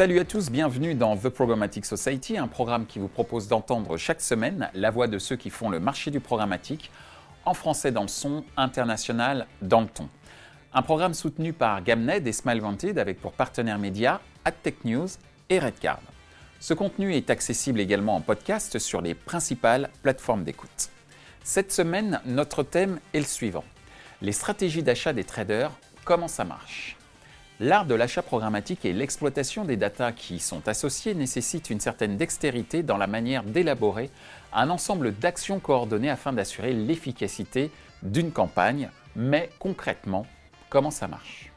Salut à tous, bienvenue dans The Programmatic Society, un programme qui vous propose d'entendre chaque semaine la voix de ceux qui font le marché du programmatique, en français dans le son, international dans le ton. Un programme soutenu par Gamned et Smile Wanted avec pour partenaires médias AdTech News et Redcard. Ce contenu est accessible également en podcast sur les principales plateformes d'écoute. Cette semaine, notre thème est le suivant. Les stratégies d'achat des traders, comment ça marche? L'art de l'achat programmatique et l'exploitation des datas qui y sont associées nécessitent une certaine dextérité dans la manière d'élaborer un ensemble d'actions coordonnées afin d'assurer l'efficacité d'une campagne. Mais concrètement, comment ça marche?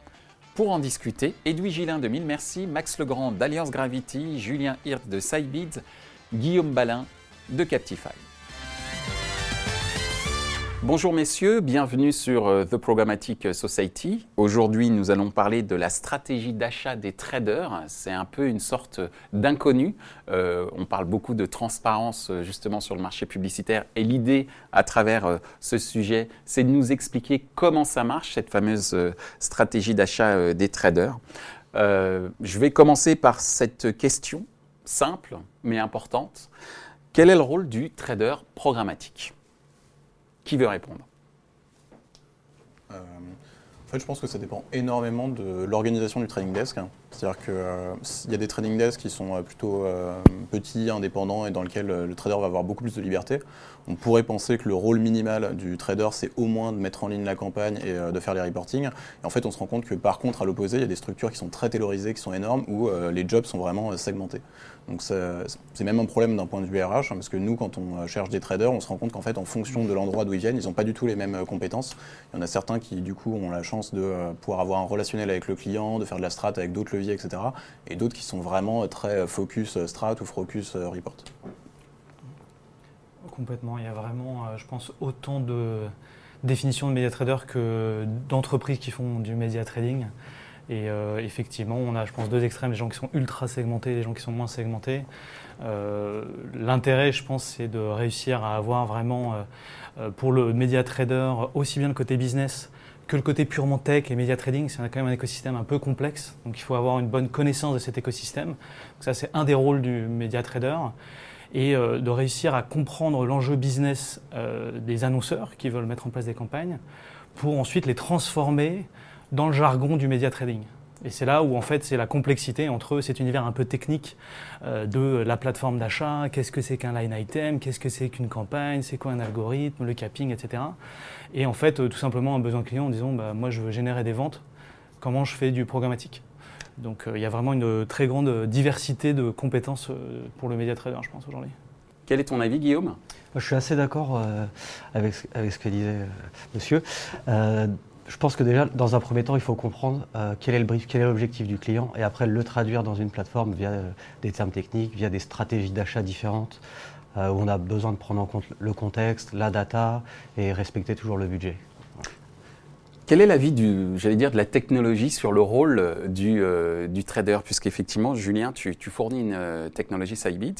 Pour en discuter, Edoui Gillin de Mille Merci, Max Legrand d'Alliance Gravity, Julien Hirt de Cybeads, Guillaume Balin de Captify. Bonjour messieurs, bienvenue sur euh, The Programmatic Society. Aujourd'hui, nous allons parler de la stratégie d'achat des traders. C'est un peu une sorte d'inconnu. Euh, on parle beaucoup de transparence euh, justement sur le marché publicitaire et l'idée à travers ce sujet, c'est de nous expliquer comment ça marche, cette fameuse stratégie d'achat des traders. je vais commencer par cette question simple mais importante. Quel est le rôle du trader programmatique? Qui veut répondre? Euh, En fait, je pense que ça dépend énormément de l'organisation du trading desk. C'est-à-dire qu'il euh, y a des trading desks qui sont euh, plutôt petits, indépendants et dans lesquels le trader va avoir beaucoup plus de liberté. On pourrait penser que le rôle minimal du trader, c'est au moins de mettre en ligne la campagne et de faire les reportings. Et en fait, on se rend compte que par contre, à l'opposé, il y a des structures qui sont très taylorisées, qui sont énormes, où les jobs sont vraiment segmentés. Donc c'est même un problème d'un point de vue RH, hein, parce que nous, quand on euh, cherche des traders, on se rend compte qu'en fait, en fonction de l'endroit d'où ils viennent, ils n'ont pas du tout les mêmes euh, compétences. Il y en a certains qui, du coup, ont la chance de euh, pouvoir avoir un relationnel avec le client, de faire de la strat avec d'autres leviers, etc. Et d'autres qui sont vraiment très focus strat ou focus report. Complètement. Il y a vraiment, je pense, autant de définitions de média trader que d'entreprises qui font du média trading. Et euh, effectivement, on a, je pense, deux extrêmes, les gens qui sont ultra segmentés, les gens qui sont moins segmentés. Euh, l'intérêt, je pense, c'est de réussir à avoir vraiment, euh, pour le média trader, aussi bien le côté business que le côté purement tech et média trading. C'est quand même un écosystème un peu complexe, donc il faut avoir une bonne connaissance de cet écosystème. Ça, c'est un des rôles du média trader et de réussir à comprendre l'enjeu business des annonceurs qui veulent mettre en place des campagnes pour ensuite les transformer dans le jargon du média trading. Et c'est là où en fait c'est la complexité entre cet univers un peu technique euh, de la plateforme d'achat, qu'est-ce que c'est qu'un line item, qu'est-ce que c'est qu'une campagne, c'est quoi un algorithme, le capping, etc. Et en fait euh, tout simplement un besoin client en disant bah, moi je veux générer des ventes, comment je fais du programmatique? Donc euh, il y a vraiment une très grande diversité de compétences pour le média trader je pense aujourd'hui. Quel est ton avis Guillaume? Je suis assez d'accord avec, avec, ce que disait monsieur je pense que déjà, dans un premier temps, il faut comprendre euh, quel est le brief, quel est l'objectif du client, et après le traduire dans une plateforme via euh, des termes techniques, via des stratégies d'achat différentes, euh, où on a besoin de prendre en compte le contexte, la data, et respecter toujours le budget. Quel est l'avis du, j'allais dire, de la technologie sur le rôle du, du trader? Puisqu'effectivement, Julien, tu, fournis une technologie Sybit.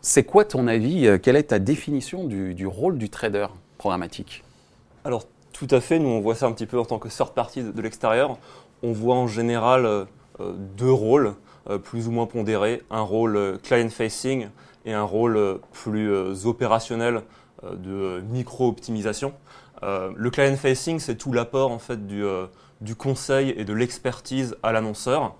C'est quoi ton avis Quelle est ta définition du, du rôle du trader programmatique? Alors, tout à fait, nous on voit ça un petit peu en tant que third party de, l'extérieur. On voit en général euh, deux rôles euh, plus ou moins pondérés, un rôle euh, client-facing et un rôle plus opérationnel de micro-optimisation. le client-facing, c'est tout l'apport en fait du, conseil et de l'expertise à l'annonceur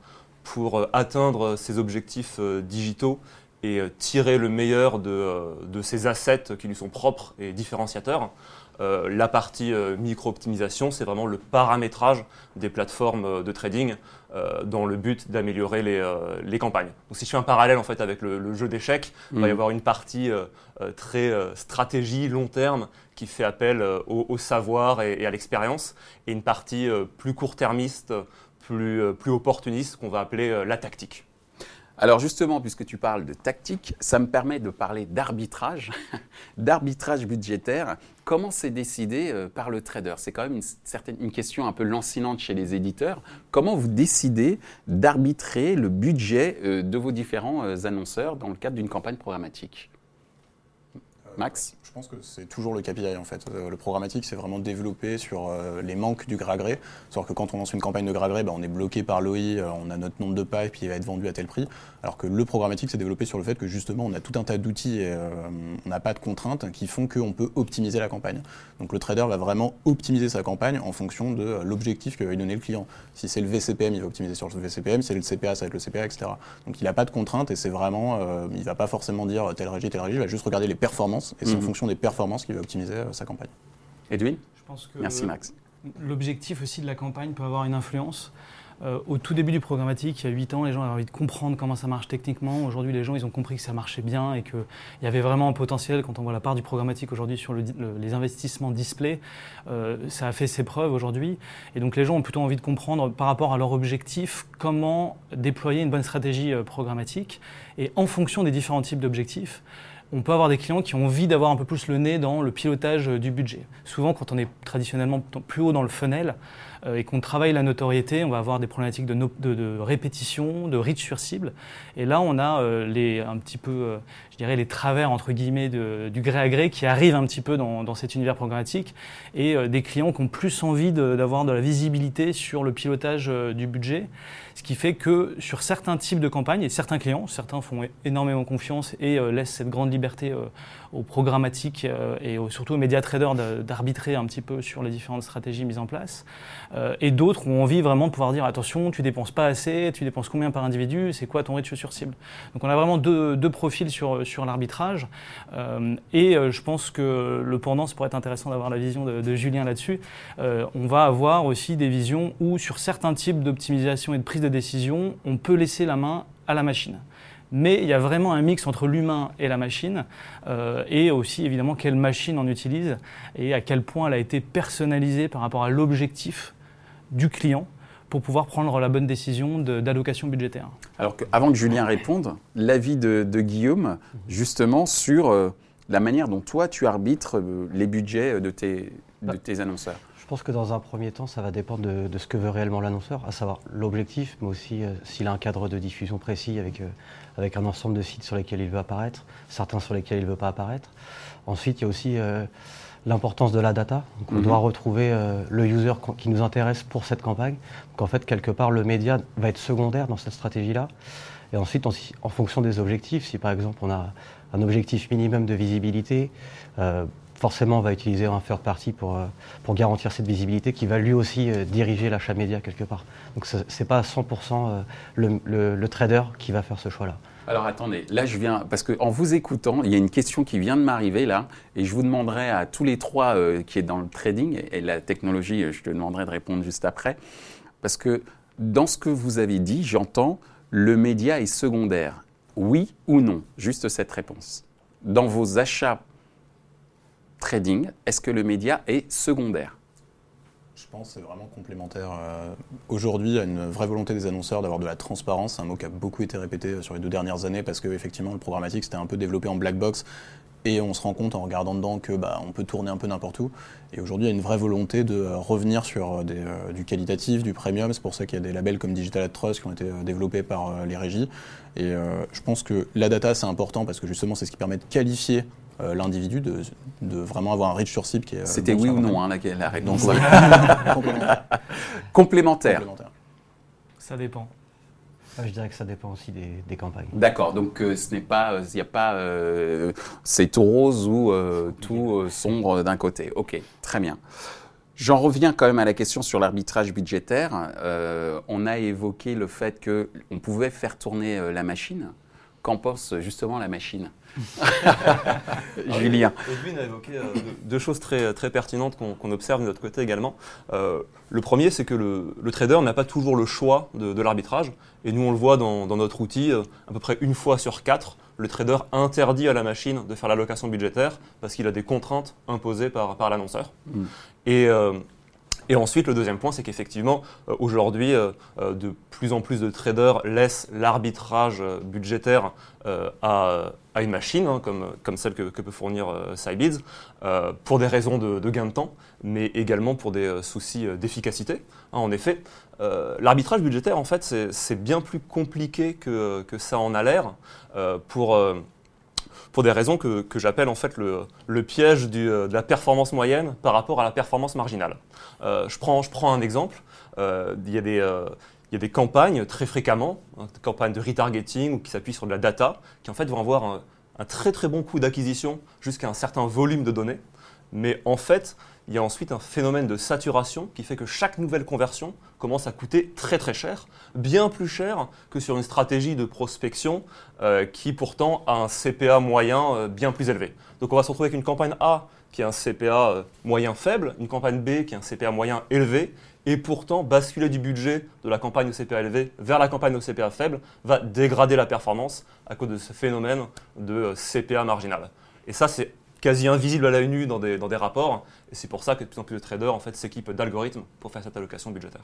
pour atteindre ses objectifs digitaux et tirer le meilleur de, de ses assets qui lui sont propres et différenciateurs. Euh, la partie euh, micro-optimisation, c'est vraiment le paramétrage des plateformes euh, de trading dans le but d'améliorer les, campagnes. Donc si je fais un parallèle en fait avec le, jeu d'échecs, il va y mm. avoir une partie très stratégie long terme qui fait appel au, savoir et, à l'expérience, et une partie plus court-termiste, plus, plus opportuniste qu'on va appeler la tactique. Alors justement, puisque tu parles de tactique, ça me permet de parler d'arbitrage, d'arbitrage budgétaire. Comment c'est décidé euh, par le trader? C'est quand même une, question un peu lancinante chez les éditeurs. Comment vous décidez d'arbitrer le budget euh, de vos différents euh, annonceurs dans le cadre d'une campagne programmatique? Max? Je pense que c'est toujours le KPI en fait. Euh, le programmatique, c'est vraiment développé sur euh, les manques du gré à gré. C'est-à-dire que quand on lance une campagne de gré à gré, ben, on est bloqué par l'OI, euh, on a notre nombre de pipes, puis il va être vendu à tel prix. Alors que le programmatique, c'est développé sur le fait que justement, on a tout un tas d'outils et on n'a pas de contraintes qui font qu'on peut optimiser la campagne. Donc le trader va vraiment optimiser sa campagne en fonction de l'objectif que va lui donner le client. Si c'est le VCPM, il va optimiser sur le VCPM, si c'est le CPA, ça va être le CPA, etc. Donc il n'a pas de contraintes et c'est vraiment, il ne va pas forcément dire telle régie, telle régie, il va juste regarder les performances et c'est en Mhm. Fonction des performances qu'il va optimiser euh, sa campagne. Edwin? Je pense que Merci Max. L'objectif aussi de la campagne peut avoir une influence. Euh, au tout début du programmatique, il y a 8 ans, les gens avaient envie de comprendre comment ça marche techniquement. Aujourd'hui, les gens, ils ont compris que ça marchait bien et qu'il y avait vraiment un potentiel. Quand on voit la part du programmatique aujourd'hui sur le- le- les investissements display, euh, ça a fait ses preuves aujourd'hui. Et donc, les gens ont plutôt envie de comprendre par rapport à leur objectif comment déployer une bonne stratégie euh, programmatique. Et en fonction des différents types d'objectifs, on peut avoir des clients qui ont envie d'avoir un peu plus le nez dans le pilotage euh, du budget. Souvent, quand on est traditionnellement plus haut dans le funnel et qu'on travaille la notoriété, on va avoir des problématiques de, répétition, de reach sur cible. Et là, on a euh, les, un petit peu, euh, je dirais, les travers, entre guillemets, du gré à gré qui arrivent un petit peu dans, dans cet univers programmatique et euh, des clients qui ont plus envie d'avoir de, la visibilité sur le pilotage euh, du budget. Ce qui fait que sur certains types de campagnes, et certains clients, certains font énormément confiance et euh, laissent cette grande liberté euh, aux programmatiques euh, et surtout aux médias traders de- d'arbitrer un petit peu sur les différentes stratégies mises en place. Euh, et d'autres ont envie vraiment de pouvoir dire attention, tu dépenses pas assez, tu dépenses combien par individu, c'est quoi ton ratio sur cible? Donc on a vraiment deux, deux profils sur, sur l'arbitrage. Euh, et je pense que le pendant, ça pourrait être intéressant d'avoir la vision de, Julien là-dessus. On va avoir aussi des visions où sur certains types d'optimisation et de prise de décision, on peut laisser la main à la machine. Mais il y a vraiment un mix entre l'humain et la machine, euh, et aussi évidemment quelle machine on utilise et à quel point elle a été personnalisée par rapport à l'objectif du client pour pouvoir prendre la bonne décision d'allocation budgétaire. Alors que, avant que Julien réponde, l'avis de, de Guillaume, justement, sur euh, la manière dont toi, tu arbitres euh, les budgets de tes, de tes annonceurs. Je pense que dans un premier temps, ça va dépendre de, de ce que veut réellement l'annonceur, à savoir l'objectif, mais aussi euh, s'il a un cadre de diffusion précis avec, euh, avec un ensemble de sites sur lesquels il veut apparaître, certains sur lesquels il ne veut pas apparaître. Ensuite, il y a aussi euh, l'importance de la data. Donc, on Mhm. doit retrouver le user qui nous intéresse pour cette campagne. Donc en fait, quelque part, le média va être secondaire dans cette stratégie-là. Et ensuite, en, en fonction des objectifs, si par exemple on a un objectif minimum de visibilité, forcément on va utiliser un third party pour, euh, pour garantir cette visibilité qui va lui aussi euh, diriger l'achat média quelque part. Donc ce n'est pas à 100% euh, le, le- trader qui va faire ce choix-là. Alors attendez, là je viens, parce qu'en vous écoutant, il y a une question qui vient de m'arriver là, et je vous demanderai à tous les trois qui est dans le trading et, et la technologie, je te demanderai de répondre juste après, parce que dans ce que vous avez dit, j'entends le média est secondaire. Oui ou non? Juste cette réponse. Dans vos achats trading, est-ce que le média est secondaire? Je pense que c'est vraiment complémentaire. Euh, Aujourd'hui, il y a une vraie volonté des annonceurs d'avoir de la transparence. Un mot qui a beaucoup été répété euh, sur les deux dernières années parce que effectivement, le programmatique c'était un peu développé en black box et on se rend compte en regardant dedans que bah, on peut tourner un peu n'importe où. Et aujourd'hui, il y a une vraie volonté de euh, revenir sur euh, du qualitatif, du premium. C'est pour ça qu'il y a des labels comme Digital Ad Trust qui ont été développés par les régies. Et je pense que la data c'est important parce que justement, c'est ce qui permet de qualifier euh, l'individu, de, de vraiment avoir un reach sur cible qui est. euh, C'était oui ou non hein, la, la réponse complémentaire. Complémentaire. Complémentaire. Ça dépend. Ah, je dirais que ça dépend aussi des, des campagnes. D'accord, donc euh, ce n'est pas, il n'y a pas, euh, c'est tout rose ou euh, tout euh, sombre d'un côté. Ok, très bien. J'en reviens quand même à la question sur l'arbitrage budgétaire. Euh, on a évoqué le fait que on pouvait faire tourner euh, la machine. Qu'en pense justement la machine? Julien. Edwin a évoqué euh, deux, choses très, très pertinentes qu'on observe de notre côté également. Euh, le premier, c'est que le, le trader n'a pas toujours le choix de, de l'arbitrage. Et nous, on le voit dans, dans notre outil, euh, à peu près une fois sur quatre, le trader interdit à la machine de faire l'allocation budgétaire parce qu'il a des contraintes imposées par, par l'annonceur. Mm. Et, euh, et ensuite, le deuxième point, c'est qu'effectivement, euh, aujourd'hui, euh, euh, de plus en plus de traders laissent l'arbitrage euh, budgétaire euh, à, à une machine, hein, comme, comme celle que, que peut fournir euh, euh, pour des raisons de, gain de temps, mais également pour des euh, soucis euh, d'efficacité. Hein, en effet, l'arbitrage budgétaire, en fait, c'est bien plus compliqué que, que ça en a l'air pour, pour des raisons que, j'appelle en fait le, piège de la performance moyenne par rapport à la performance marginale. je, prends, je prends un exemple. il y a des il y a des campagnes très fréquemment, hein, des campagnes de retargeting ou qui s'appuient sur de la data, qui en fait vont avoir un, très très bon coût d'acquisition jusqu'à un certain volume de données. Mais en fait, il y a ensuite un phénomène de saturation qui fait que chaque nouvelle conversion commence à coûter très très cher, bien plus cher que sur une stratégie de prospection euh, qui pourtant a un CPA moyen euh, bien plus élevé. Donc on va se retrouver avec une campagne A qui a un CPA euh, moyen faible, une campagne B qui a un CPA moyen élevé, et pourtant basculer du budget de la campagne au CPA élevé vers la campagne au CPA faible va dégrader la performance à cause de ce phénomène de CPA marginal. Et ça, c'est quasi invisible à l'œil nu dans des, dans des rapports. Et c'est pour ça que de plus en plus de traders en fait, s'équipent d'algorithmes pour faire cette allocation budgétaire.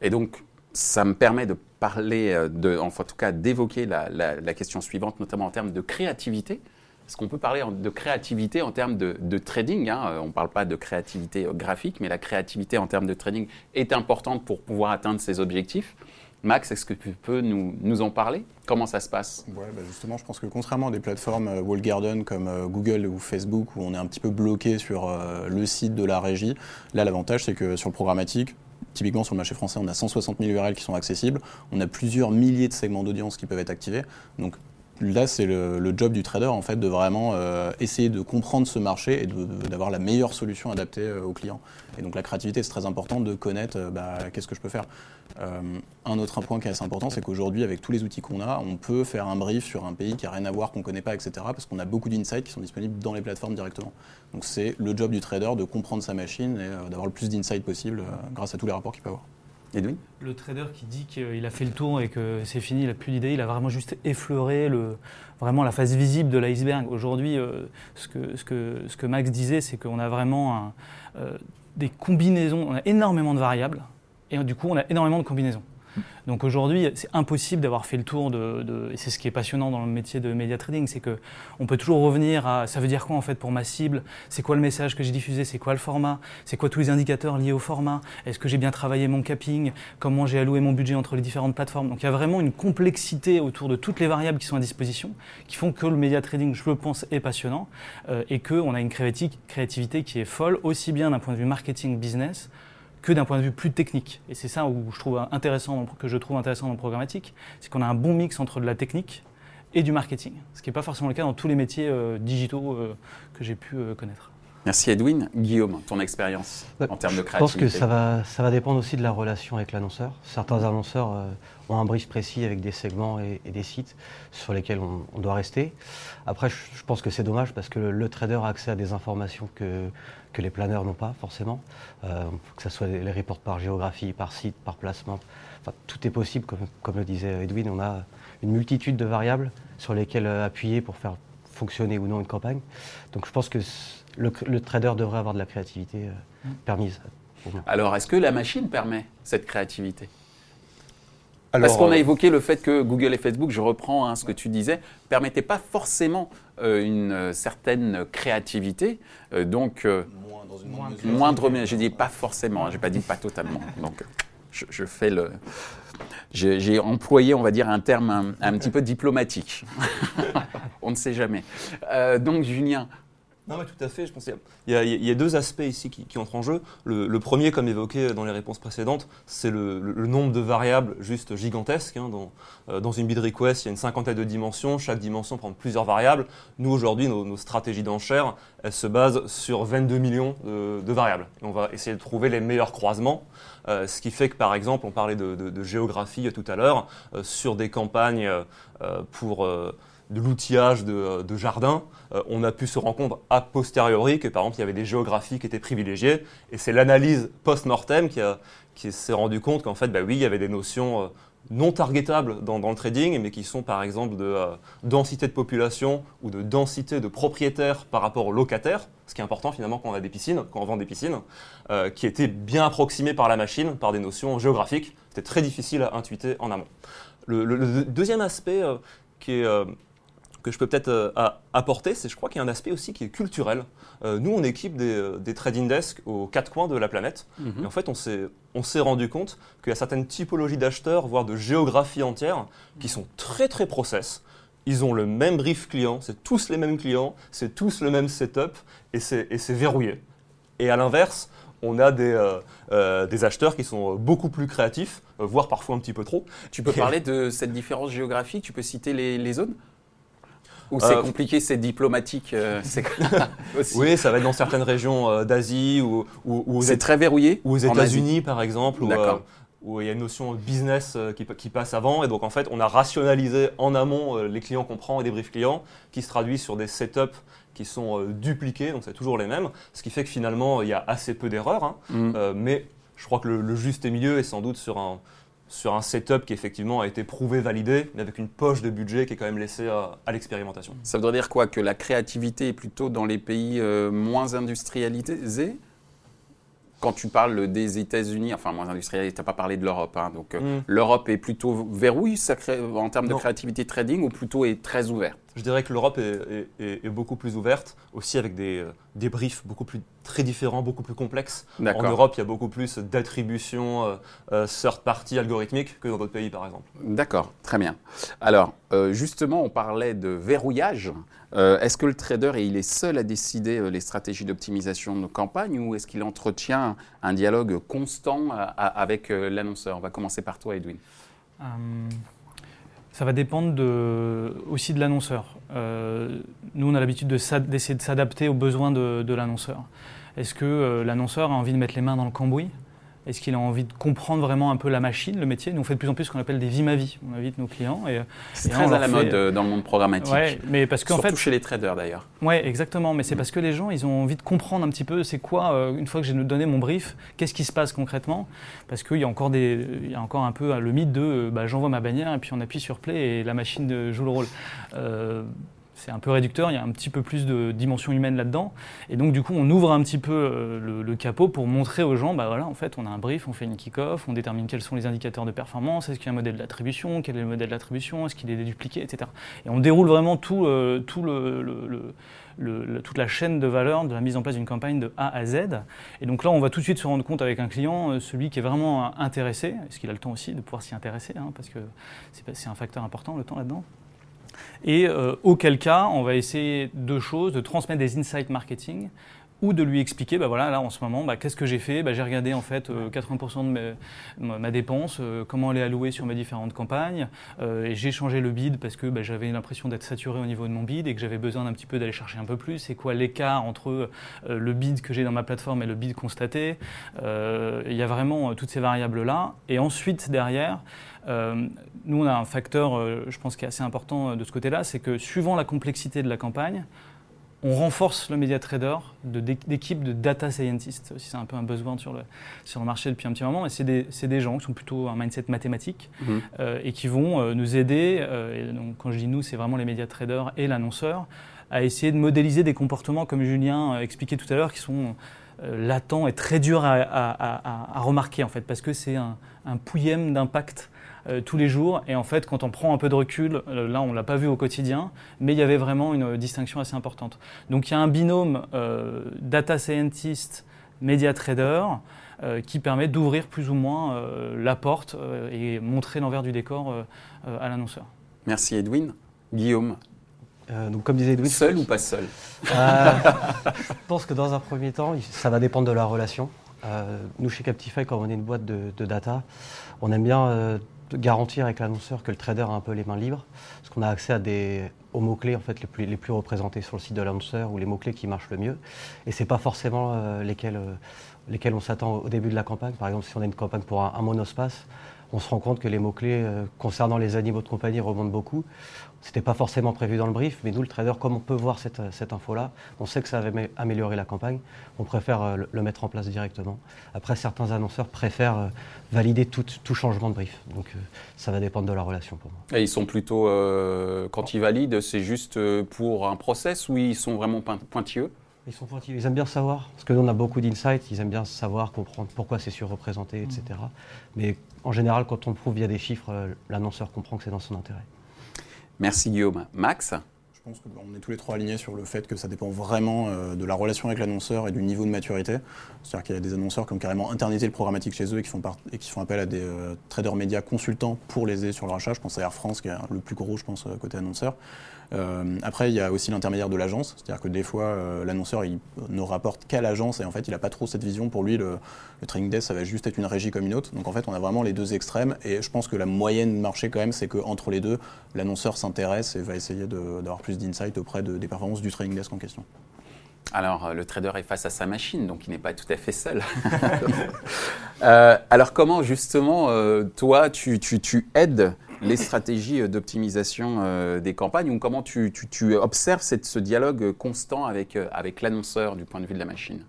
Et donc, ça me permet de parler, euh, en tout cas d'évoquer la, la, question suivante, notamment en termes de créativité. Est-ce qu'on peut parler de créativité en termes de, trading hein euh, On ne parle pas de créativité graphique, mais la créativité en termes de trading est importante pour pouvoir atteindre ses objectifs. Max, est-ce que tu peux nous, en parler? Comment ça se passe? Bah justement, je pense que contrairement à des plateformes euh, wall garden comme euh, Google ou Facebook, où on est un petit peu bloqué sur le site de la régie, là, l'avantage, c'est que sur le programmatique, Typiquement, sur le marché français, on a 160 000 URL qui sont accessibles. On a plusieurs milliers de segments d'audience qui peuvent être activés. Là, c'est le, job du trader, en fait, de vraiment euh, essayer de comprendre ce marché et d'avoir la meilleure solution adaptée euh, aux clients. Et donc, la créativité, c'est très important de connaître euh, bah, qu'est-ce que je peux faire. un autre point qui est assez important, c'est qu'aujourd'hui, avec tous les outils qu'on a, on peut faire un brief sur un pays qui n'a rien à voir, qu'on ne connaît pas, etc. Parce qu'on a beaucoup d'insights qui sont disponibles dans les plateformes directement. Donc, c'est le job du trader de comprendre sa machine et d'avoir le plus d'insights possible grâce à tous les rapports qu'il peut avoir. Edwin Le trader qui dit qu'il a fait le tour et que c'est fini, il n'a plus d'idée, il a vraiment juste effleuré le, vraiment la face visible de l'iceberg. Aujourd'hui, euh, ce, que, ce, que, ce que Max disait, c'est qu'on a vraiment euh, des combinaisons, on a énormément de variables et du coup on a énormément de combinaisons. Donc aujourd'hui, c'est impossible d'avoir fait le tour de, c'est ce qui est passionnant dans le métier de media trading, c'est que on peut toujours revenir à ça veut dire quoi en fait pour ma cible, c'est quoi le message que j'ai diffusé, c'est quoi le format, c'est quoi tous les indicateurs liés au format, est-ce que j'ai bien travaillé mon capping, comment j'ai alloué mon budget entre les différentes plateformes? Donc il y a vraiment une complexité autour de toutes les variables qui sont à disposition, qui font que le media trading, je le pense, est passionnant euh, et qu'on a une créativité qui est folle, aussi bien d'un point de vue marketing business que d'un point de vue plus technique. Et c'est ça intéressant, que je trouve intéressant dans le programmatique, c'est qu'on a un bon mix entre de la technique et du marketing, ce qui n'est pas forcément le cas dans tous les métiers euh, digitaux euh, que j'ai pu euh, connaître. Merci Edwin. Guillaume, ton expérience en termes de créativité Je pense que ça va, ça va dépendre aussi de la relation avec l'annonceur. Certains annonceurs ont un brief précis avec des segments et, des sites sur lesquels on, doit rester. Après, je, pense que c'est dommage parce que le, trader a accès à des informations que, que les planeurs n'ont pas forcément, euh, que ce soit les, reports par géographie, par site, par placement. Enfin, tout est possible, comme, comme, le disait Edwin, on a une multitude de variables sur lesquelles euh, appuyer pour faire fonctionner ou non une campagne. Donc je pense que le, trader devrait avoir de la créativité euh, mm. permise. Alors, est-ce que la machine permet cette créativité? Parce qu'on a évoqué le fait que Google et Facebook, je reprends hein, ce que tu disais, permettaient pas forcément euh, une euh, certaine créativité. Euh, donc, moins dans une moindre mesure. Je dis pas forcément, je n'ai pas dit pas totalement. Donc, je, fais le. J'ai employé, on va dire, un terme un, petit peu diplomatique. on ne sait jamais. donc, Julien, non, mais tout à fait. Je pense qu'il y, a deux aspects ici qui, entrent en jeu. Le, premier, comme évoqué dans les réponses précédentes, c'est le, nombre de variables juste gigantesques. Hein. Euh, dans, une bid request, il y a une cinquantaine de dimensions. Chaque dimension prend plusieurs variables. Nous, aujourd'hui, nos, stratégies d'enchères, elles se basent sur 22 millions de, variables. Et on va essayer de trouver les meilleurs croisements. Euh, ce qui fait que, par exemple, on parlait de, géographie tout à l'heure, euh, sur des campagnes pour de l'outillage de, euh, jardin, euh, on a pu se rendre compte a posteriori que par exemple il y avait des géographies qui étaient privilégiées, et c'est l'analyse post-mortem qui, qui s'est rendu compte qu'en fait, bah oui, il y avait des notions euh, non targetables dans, le trading, mais qui sont par exemple de densité de population ou de densité de propriétaires par rapport aux locataires, ce qui est important finalement quand on a des piscines, quand on vend des piscines, qui étaient bien approximées par la machine, par des notions géographiques. C'était très difficile à intuiter en amont. Le, deuxième aspect qui est que je peux peut-être euh, apporter, c'est je crois qu'il y a un aspect aussi qui est culturel. Euh, nous, on équipe des, euh, des, trading desks aux quatre coins de la planète. Mhm. Et en fait, on s'est, on s'est rendu compte qu'il y a certaines typologies d'acheteurs, voire de géographie entière, qui sont très très process, ils ont le même brief client, c'est tous les mêmes clients, c'est tous le même setup et c'est verrouillé. Et à l'inverse, on a des, euh, euh, des, acheteurs qui sont beaucoup plus créatifs, euh, voire parfois un petit peu trop. Tu peux parler de cette différence géographique Tu peux citer les, les zones? Ou c'est compliqué, c'est diplomatique Oui, ça va être dans certaines régions d'Asie ou, ou, c'est très verrouillé. Ou aux États-Unis, par exemple. D'accord où il y a une notion business euh, qui, passe avant. Et donc, en fait, on a rationalisé en amont euh, les clients qu'on prend et des briefs clients qui se traduisent sur des setups qui sont euh, dupliqués, donc c'est toujours les mêmes. Ce qui fait que finalement, il y a assez peu d'erreurs. Hein. Mm. mais je crois que le, juste milieu est sans doute sur un, sur un setup qui effectivement a été prouvé, validé, mais avec une poche de budget qui est quand même laissée à, l'expérimentation. Ça voudrait dire quoi? Que la créativité est plutôt dans les pays moins industrialisés? Quand tu parles des États-Unis, enfin moins industriel, tu n'as pas parlé de l'Europe. Hein, donc euh, mm. l'Europe est plutôt verrouille en termes de créativité trading ou plutôt est très ouverte? Je dirais que l'Europe est, beaucoup plus ouverte, aussi avec des, euh, des briefs beaucoup plus très différents, beaucoup plus complexes. En Europe, il y a beaucoup plus d'attributions euh, euh, third party algorithmiques que dans d'autres pays, par exemple. D'accord, très bien. Alors, justement, on parlait de verrouillage. est-ce que le trader il est seul à décider les stratégies d'optimisation de campagne ou est-ce qu'il entretient un dialogue constant avec l'annonceur? On va commencer par toi, Edwin. Ça va dépendre de, aussi de l'annonceur. Euh, nous, on a l'habitude d'essayer de, s'adapter aux besoins de, l'annonceur. Est-ce que euh, l'annonceur a envie de mettre les mains dans le cambouis? Est-ce qu'il a envie de comprendre vraiment un peu la machine, le métier? Nous, on fait de plus en plus ce qu'on appelle des vies ma vie. On invite nos clients. Et, c'est très à la mode euh, dans le monde programmatique. Ouais, mais parce qu'en fait, chez les traders d'ailleurs. Oui, exactement. Mais c'est mm. parce que les gens, ils ont envie de comprendre un petit peu c'est quoi, euh, une fois que j'ai donné mon brief, qu'est-ce qui se passe concrètement? Parce qu'il y, a encore des, il y a encore un peu le mythe de bah, j'envoie ma bannière et puis on appuie sur play et la machine joue le rôle. Euh, c'est un peu réducteur, il y a un petit peu plus de dimension humaine là-dedans. Et donc, du coup, on ouvre un petit peu euh, le, capot pour montrer aux gens, bah voilà, en fait, on a un brief, on fait une kick-off, on détermine quels sont les indicateurs de performance, est-ce qu'il y a un modèle d'attribution, quel est le modèle d'attribution, est-ce qu'il est dédupliqué, etc. Et on déroule vraiment tout, euh, toute la chaîne de valeur de la mise en place d'une campagne de A à Z. Et donc là, on va tout de suite se rendre compte avec un client, euh, celui qui est vraiment intéressé, est-ce qu'il a le temps aussi de pouvoir s'y intéresser, hein, parce que c'est un facteur important, le temps là-dedans. Et euh, auquel cas, on va essayer deux choses, de transmettre des insights marketing ou de lui expliquer, bah voilà, là en ce moment, bah, qu'est-ce que j'ai fait? Bah, J'ai regardé en fait 80% euh, de ma, dépense, euh, comment elle est allouée sur mes différentes campagnes, et j'ai changé le bid parce que bah, j'avais l'impression d'être saturé au niveau de mon bid et que j'avais besoin d'un petit peu d'aller chercher un peu plus. C'est quoi l'écart entre le bid que j'ai dans ma plateforme et le bid constaté? Il y a vraiment toutes ces variables-là. Et ensuite, derrière, euh, nous, on a un facteur, euh, je pense, qui est assez important euh, de ce côté-là, c'est que suivant la complexité de la campagne, on renforce le média trader d'équipes de, data scientists. C'est un peu un besoin sur le, sur le marché depuis un petit moment. Mais c'est des, des, gens qui sont plutôt un mindset mathématique mmh. et qui vont nous aider. et donc, quand je dis nous, c'est vraiment les médias traders et l'annonceur à essayer de modéliser des comportements, comme Julien expliquait tout à l'heure, qui sont latents et très durs à, à, remarquer en fait, parce que c'est un, un pouillème d'impact euh, tous les jours. Et en fait, quand on prend un peu de recul, euh, là, on ne l'a pas vu au quotidien, mais il y avait vraiment une distinction assez importante. Donc il y a un binôme euh, data scientist, media trader, qui permet d'ouvrir plus ou moins la porte et montrer l'envers du décor à l'annonceur. Merci Edwin. Guillaume, donc, comme disait Edwin. Seul ou pas seul? Je pense que dans un premier temps, ça va dépendre de la relation. nous, chez Captify, quand on est une boîte de, de data, on aime bien garantir avec l'annonceur que le trader a un peu les mains libres, parce qu'on a accès à des, aux mots-clés en fait, les, plus, représentés sur le site de l'annonceur ou les mots-clés qui marchent le mieux. Et ce n'est pas forcément euh, lesquels, euh, lesquels on s'attend au début de la campagne. Par exemple, si on a une campagne pour un monospace, on se rend compte que les mots-clés euh, concernant les animaux de compagnie remontent beaucoup. Ce n'était pas forcément prévu dans le brief, mais nous, le trader, comme on peut voir cette, cette info-là, on sait que ça va améliorer la campagne, on préfère euh, le, mettre en place directement. Après, certains annonceurs préfèrent euh, valider tout, tout, changement de brief. Donc ça va dépendre de la relation pour moi. Et ils sont plutôt, quand ils valident, c'est juste pour un process ou ils sont vraiment pointilleux? Ils sont pointilleux, ils aiment bien savoir, parce que nous on a beaucoup d'insights, ils aiment bien savoir, comprendre pourquoi c'est surreprésenté, etc. Mmh. Mais en général, quand on prouve via des chiffres, euh, l'annonceur comprend que c'est dans son intérêt. Merci Guillaume. Max Je pense qu'on est tous les trois alignés sur le fait que ça dépend vraiment euh, de la relation avec l'annonceur et du niveau de maturité. C'est-à-dire qu'il y a des annonceurs qui ont carrément internalisé le programmatique chez eux et qui font, part- et qui font appel à des euh, traders médias consultants pour les aider sur leur achat. Je pense à Air France, qui est le plus gros, je pense, côté annonceur. Euh, après, il y a aussi l'intermédiaire de l'agence, c'est-à-dire que des fois, euh, l'annonceur il ne rapporte qu'à l'agence et en fait, il n'a pas trop cette vision. Pour lui, le, le trading desk, ça va juste être une régie comme une autre. Donc en fait, on a vraiment les deux extrêmes et je pense que la moyenne marché quand même, c'est qu'entre les deux, l'annonceur s'intéresse et va essayer d'avoir plus d'insight auprès de- des performances du trading desk en question. Alors, euh, le trader est face à sa machine, donc il n'est pas tout à fait seul. Alors, comment justement, toi, tu, tu- tu aides les stratégies d'optimisation euh, des campagnes ou comment tu, observes cette- ce dialogue constant avec, euh, avec l'annonceur du point de vue de la machine?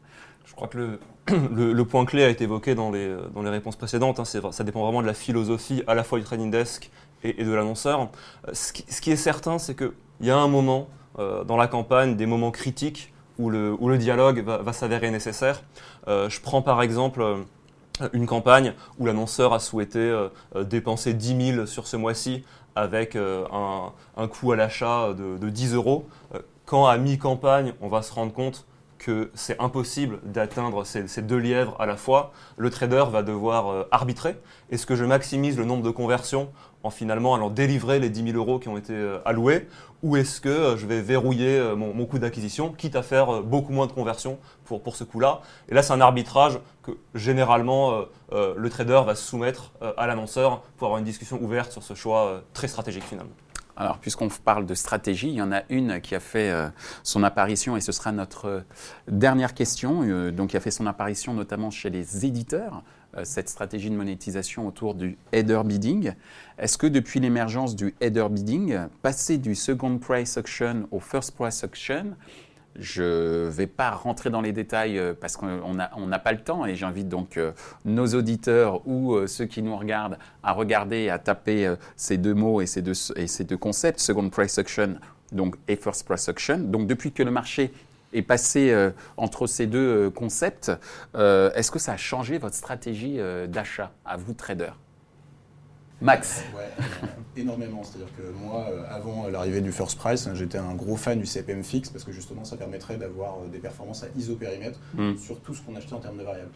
Je crois que le, le, point clé a été évoqué dans les, dans les réponses précédentes. hein. Ça dépend vraiment de la philosophie à la fois du trading desk et, de l'annonceur. Euh, Ce qui, est certain, c'est qu'il y a un moment euh, dans la campagne, des moments critiques où le, où le dialogue va, s'avérer nécessaire. Euh, je prends par exemple euh, une campagne où l'annonceur a souhaité euh, euh, dépenser 10 000 sur ce mois-ci avec euh, un, coût à l'achat de, de 10 euros. Quand à mi-campagne, on va se rendre compte que c'est impossible d'atteindre ces, deux lièvres à la fois, le trader va devoir arbitrer. Est-ce que je maximise le nombre de conversions en finalement allant délivrer les 10 000 euros qui ont été euh, alloués ou est-ce que euh, je vais verrouiller euh, mon, mon coût d'acquisition, quitte à faire beaucoup moins de conversions pour, pour ce coût-là Et là, c'est un arbitrage que généralement le trader va soumettre à l'annonceur pour avoir une discussion ouverte sur ce choix très stratégique finalement. Alors, puisqu'on parle de stratégie, il y en a une qui a fait son apparition, et ce sera notre dernière question, donc qui a fait son apparition notamment chez les éditeurs, cette stratégie de monétisation autour du header bidding. Est-ce que depuis l'émergence du header bidding, passer du second price auction au first price auction, je ne vais pas rentrer dans les détails euh, parce qu'on n'a pas le temps et j'invite donc euh, nos auditeurs ou euh, ceux qui nous regardent à regarder à taper euh, ces deux mots et ces deux, et ces deux concepts, second price auction donc, et first price auction. Donc depuis que le marché est passé euh, entre ces deux euh, concepts, euh, est-ce que ça a changé votre stratégie d'achat à vous, traders Max Ouais, euh, énormément. C'est-à-dire que moi, euh, avant l'arrivée du first price, j'étais un gros fan du CPM fixe parce que justement, ça permettrait d'avoir des performances à isopérimètre Mm. sur tout ce qu'on achetait en termes de variables.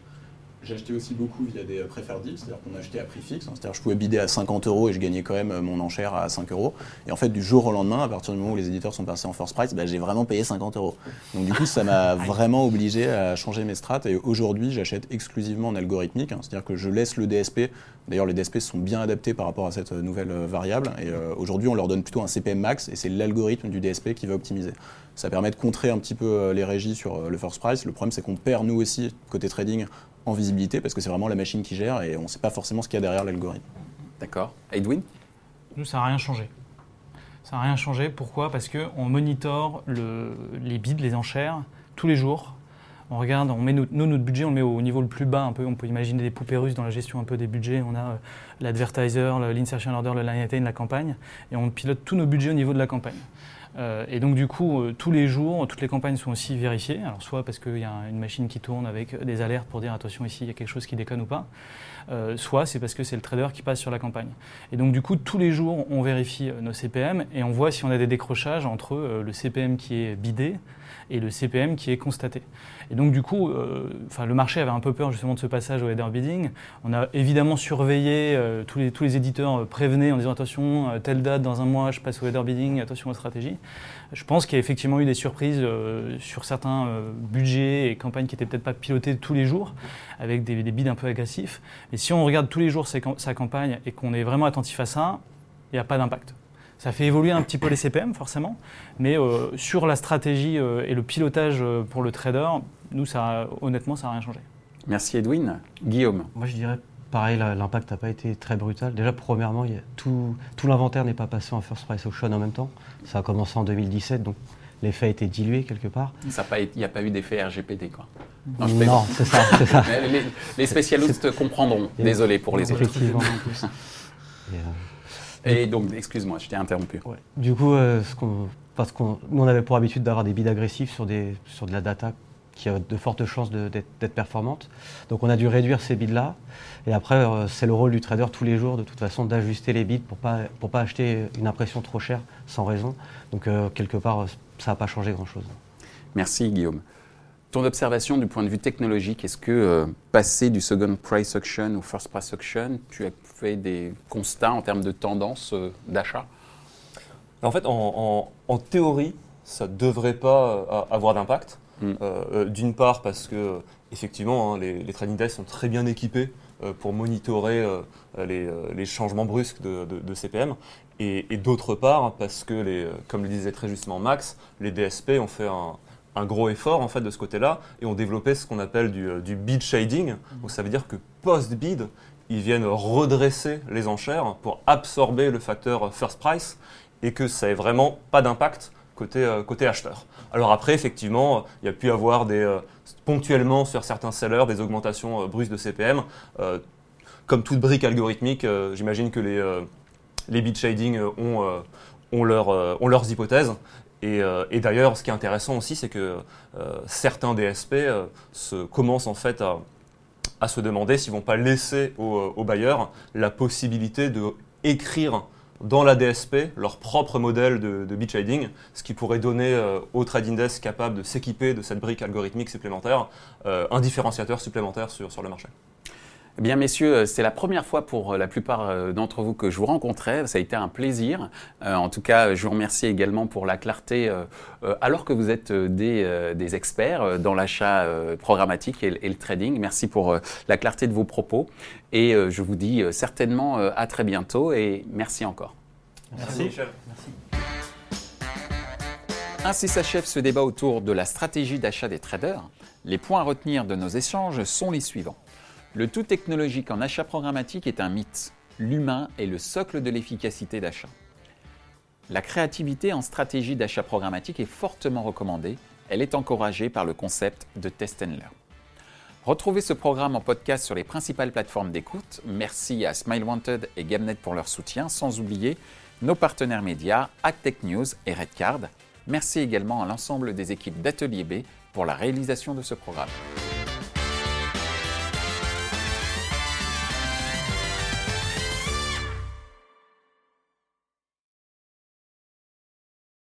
Acheté aussi beaucoup via des euh, preferred deals, c'est-à-dire qu'on achetait à prix fixe. hein. C'est-à-dire que je pouvais bider à 50 euros et je gagnais quand même euh, mon enchère à 5 euros. Et en fait, du jour au lendemain, à partir du moment où les éditeurs sont passés en first price, bah, j'ai vraiment payé 50 euros. Donc du coup, ça m'a vraiment obligé à changer mes strates. Et aujourd'hui, j'achète exclusivement en algorithmique. hein. C'est-à-dire que je laisse le DSP. D'ailleurs, les DSP sont bien adaptés par rapport à cette euh, nouvelle variable. Et euh, aujourd'hui, on leur donne plutôt un CPM max et c'est l'algorithme du DSP qui va optimiser. Ça permet de contrer un petit peu les régies sur le first price. Le problème, c'est qu'on perd, nous aussi, côté trading, en visibilité parce que c'est vraiment la machine qui gère et on ne sait pas forcément ce qu'il y a derrière l'algorithme. D'accord. Edwin? Nous, ça n'a rien changé. Ça n'a rien changé. Pourquoi? Parce qu'on monitore le- les bids, les enchères, tous les jours. On regarde, on met notre, nous, notre budget, on le met au niveau le plus bas un peu. On peut imaginer des poupées russes dans la gestion un peu des budgets. On a euh, l'advertiser, le- l'insertion order, le line la campagne. Et on pilote tous nos budgets au niveau de la campagne. Euh, et donc, du coup, euh, tous les jours, toutes les campagnes sont aussi vérifiées. Alors, soit parce qu'il y a une machine qui tourne avec des alertes pour dire attention, ici, il y a quelque chose qui déconne ou pas. Euh, soit c'est parce que c'est le trader qui passe sur la campagne. Et donc, du coup, tous les jours, on vérifie nos CPM et on voit si on a des décrochages entre le CPM qui est bidé et le CPM qui est constaté. Et donc, du coup, euh, enfin, le marché avait un peu peur justement de ce passage au header bidding. On a évidemment surveillé, euh, tous, les, tous les éditeurs euh, prévenaient en disant attention, telle date, dans un mois, je passe au header bidding, attention aux stratégies. Je pense qu'il y a effectivement eu des surprises sur certains budgets et campagnes qui n'étaient peut-être pas pilotées tous les jours, avec des, des bids un peu agressifs. Mais si on regarde tous les jours sa campagne et qu'on est vraiment attentif à ça, il n'y a pas d'impact. Ça fait évoluer un petit peu les CPM, forcément, mais euh, sur la stratégie euh, et le pilotage euh, pour le trader, nous, ça, honnêtement, ça n'a rien changé. Merci Edwin. Guillaume Moi, je dirais pareil, l'impact n'a pas été très brutal. Déjà, premièrement, il y a tout, tout l'inventaire n'est pas passé en first price auction en même temps. Ça a commencé en 2017, donc l'effet a été dilué quelque part. Ça a pas été- Il n'y a pas eu d'effet RGPD, quoi. Non, c'est ça, c'est ça. Mais les, les spécialistes comprendront. Désolé pour les autres. Effectivement. Et, euh, Et donc, excuse-moi, je t'ai interrompu. Ouais. Du coup, euh, ce qu'on- parce qu'on nous, on avait pour habitude d'avoir des bids agressifs sur, des, sur de la data qui a de fortes chances d'être performante. Donc on a dû réduire ces bids-là. Et après, euh, c'est le rôle du trader tous les jours, de toute façon, d'ajuster les bids pour ne pas, pour pas acheter une impression trop chère sans raison. Donc euh, quelque part, ça n'a pas changé grand-chose. Merci Guillaume. Ton observation du point de vue technologique, est-ce que euh, passer du second price auction au first price auction, tu as fait des constats en termes de tendance d'achat? En fait, en, théorie, ça ne devrait pas avoir d'impact. Mm. Euh, euh, d'une part parce que effectivement hein, les, trading desks sont très bien équipés euh, pour monitorer les, changements brusques de, CPM. Et, d'autre part, parce que, les, comme le disait très justement Max, les DSP ont fait un, gros effort en fait de ce côté-là et ont développé ce qu'on appelle du, bid shading. Mm. Donc ça veut dire que post-bid, ils viennent redresser les enchères pour absorber le facteur first price et que ça n'ait vraiment pas d'impact côté, euh, côté acheteur. Alors après, effectivement, il y a pu avoir des, euh, ponctuellement sur certains sellers des augmentations euh, brusques de CPM. comme toute brique algorithmique, j'imagine que les, les bit shading ont, ont, leur, ont leurs hypothèses. Et, d'ailleurs, ce qui est intéressant aussi, c'est que certains DSP se, commencent en fait à, se demander s'ils ne vont pas laisser aux, aux bailleurs la possibilité de écrire dans la DSP leur propre modèle de, de shading, ce qui pourrait donner euh, au trading desk capable de s'équiper de cette brique algorithmique supplémentaire euh, un différenciateur supplémentaire sur, sur le marché. Eh bien, messieurs, euh, c'est la première fois pour la plupart d'entre vous que je vous rencontrais. Ça a été un plaisir. en tout cas, je vous remercie également pour la clarté, alors que vous êtes des, des experts dans l'achat programmatique et, et, le trading. Merci pour la clarté de vos propos. Et je vous dis certainement à très bientôt et merci encore. Merci. Michel. Merci. Ainsi s'achève ce débat autour de la stratégie d'achat des traders. Les points à retenir de nos échanges sont les suivants. Le tout technologique en achat programmatique est un mythe. L'humain est le socle de l'efficacité d'achat. La créativité en stratégie d'achat programmatique est fortement recommandée. Elle est encouragée par le concept de test and learn. Retrouvez ce programme en podcast sur les principales plateformes d'écoute. Merci à Smile Wanted et Gamnet pour leur soutien, sans oublier nos partenaires médias Actech News et Redcard. Merci également à l'ensemble des équipes d'Atelier B pour la réalisation de ce programme.